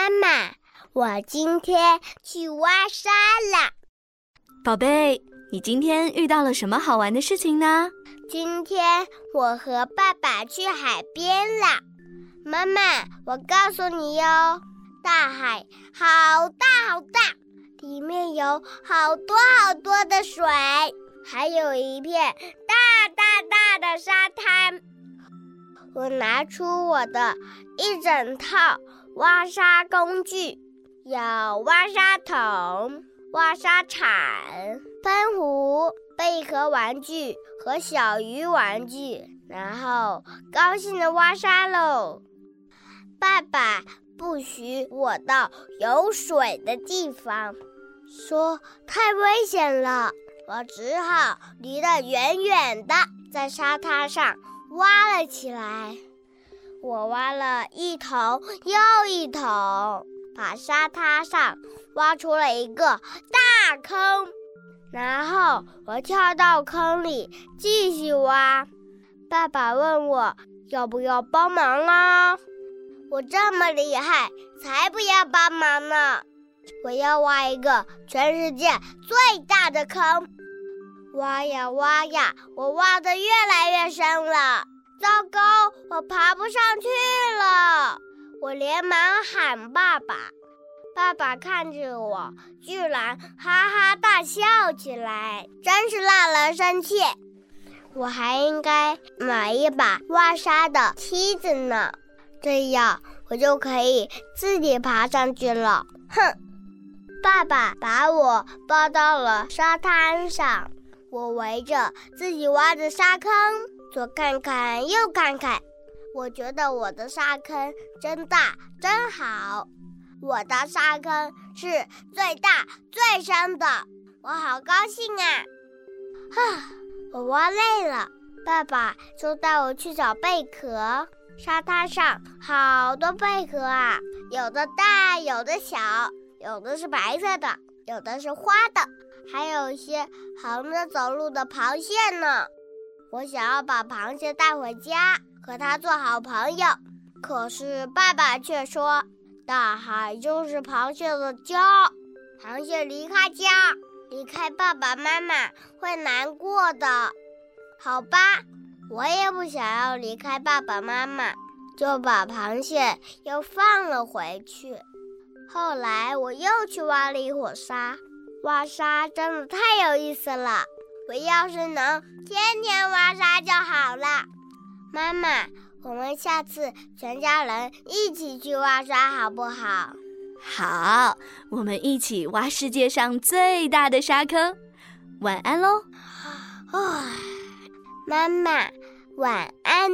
妈妈，我今天去挖沙了。宝贝，你今天遇到了什么好玩的事情呢？今天我和爸爸去海边了。妈妈，我告诉你哟，大海好大好大，里面有好多好多的水，还有一片大大大的沙滩。我拿出我的一整套挖沙工具，有挖沙桶、挖沙铲、喷壶、贝壳玩具和小鱼玩具，然后高兴的挖沙喽。爸爸不许我到有水的地方，说太危险了，我只好离得远远的，在沙滩上。挖了起来，我挖了一桶又一桶，把沙滩上挖出了一个大坑。然后我跳到坑里继续挖。爸爸问我要不要帮忙啊？我这么厉害，才不要帮忙呢！我要挖一个全世界最大的坑。挖呀挖呀，我挖的越来越深了。糟糕，我爬不上去了！我连忙喊爸爸。爸爸看着我，居然哈哈大笑起来，真是让人生气。我还应该买一把挖沙的梯子呢，这样我就可以自己爬上去了。哼！爸爸把我抱到了沙滩上，我围着自己挖的沙坑，左看看右看看，我觉得我的沙坑真大真好，我的沙坑是最大最深的，我好高兴啊！哈，我挖累了，爸爸就带我去找贝壳。沙滩上好多贝壳啊，有的大，有的小。有的是白色的，有的是花的，还有一些横着走路的螃蟹呢。我想要把螃蟹带回家，和它做好朋友。可是爸爸却说，大海就是螃蟹的家，螃蟹离开家，离开爸爸妈妈会难过的。好吧，我也不想要离开爸爸妈妈，就把螃蟹又放了回去。后来我又去挖了一会沙，挖沙真的太有意思了。我要是能天天挖沙就好了。妈妈，我们下次全家人一起去挖沙好不好？好，我们一起挖世界上最大的沙坑。晚安喽。啊妈妈，晚安。